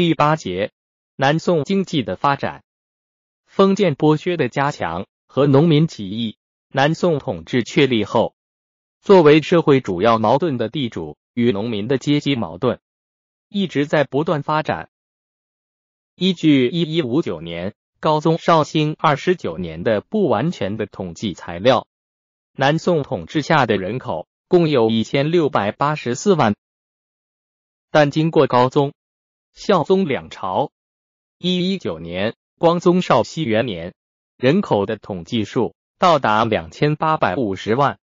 第八节，南宋经济的发展，封建剥削的加强和农民起义。南宋统治确立后，作为社会主要矛盾的地主与农民的阶级矛盾，一直在不断发展。依据一一五九年高宗绍兴二十九年的不完全的统计材料，南宋统治下的人口共有一千六百八十四万，但经过高宗、孝宗两朝，一一九年光宗绍熙元年，人口的统计数。到达两千八百五十万，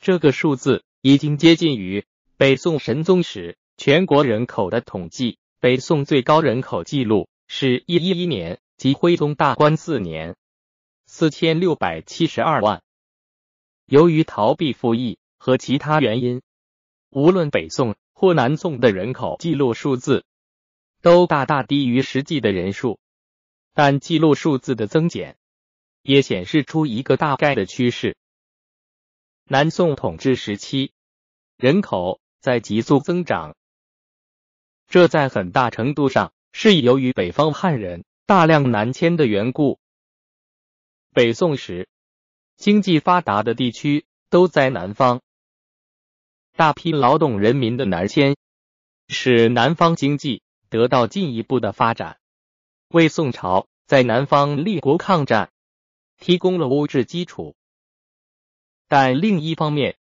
这个数字已经接近于北宋神宗时全国人口的统计。北宋最高人口记录是一一一年，即徽宗大观四年，四千六百七十二万。由于逃避赋役和其他原因，无论北宋或南宋的人口记录数字都大大低于实际的人数，但记录数字的增减。也显示出一个大概的趋势：南宋统治时期，人口在急速增长，这在很大程度上是由于北方汉人大量南迁的缘故。北宋时，经济发达的地区都在南方，大批劳动人民的南迁，使南方经济得到进一步的发展，为宋朝在南方立国抗战。提供了物质基础，但另一方面，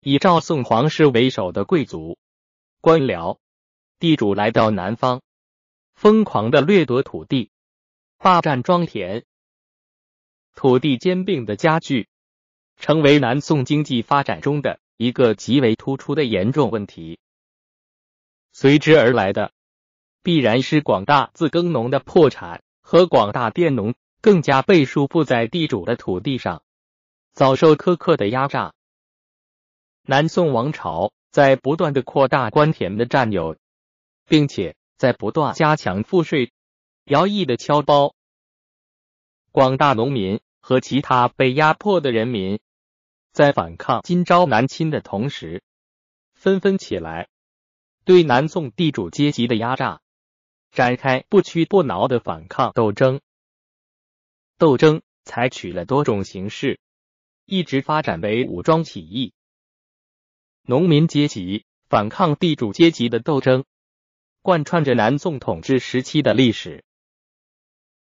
以赵宋皇室为首的贵族、官僚、地主来到南方，疯狂的掠夺土地，霸占庄田，土地兼并的加剧，成为南宋经济发展中的一个极为突出的严重问题。随之而来的，必然是广大自耕农的破产和广大佃农。更加被束缚在地主的土地上，遭受苛刻的压榨。南宋王朝在不断的扩大官田的占有，并且在不断加强赋税、徭役的敲包。广大农民和其他被压迫的人民，在反抗金朝南侵的同时，纷纷起来，对南宋地主阶级的压榨展开不屈不挠的反抗斗争。斗争采取了多种形式，一直发展为武装起义。农民阶级反抗地主阶级的斗争，贯穿着南宋统治时期的历史。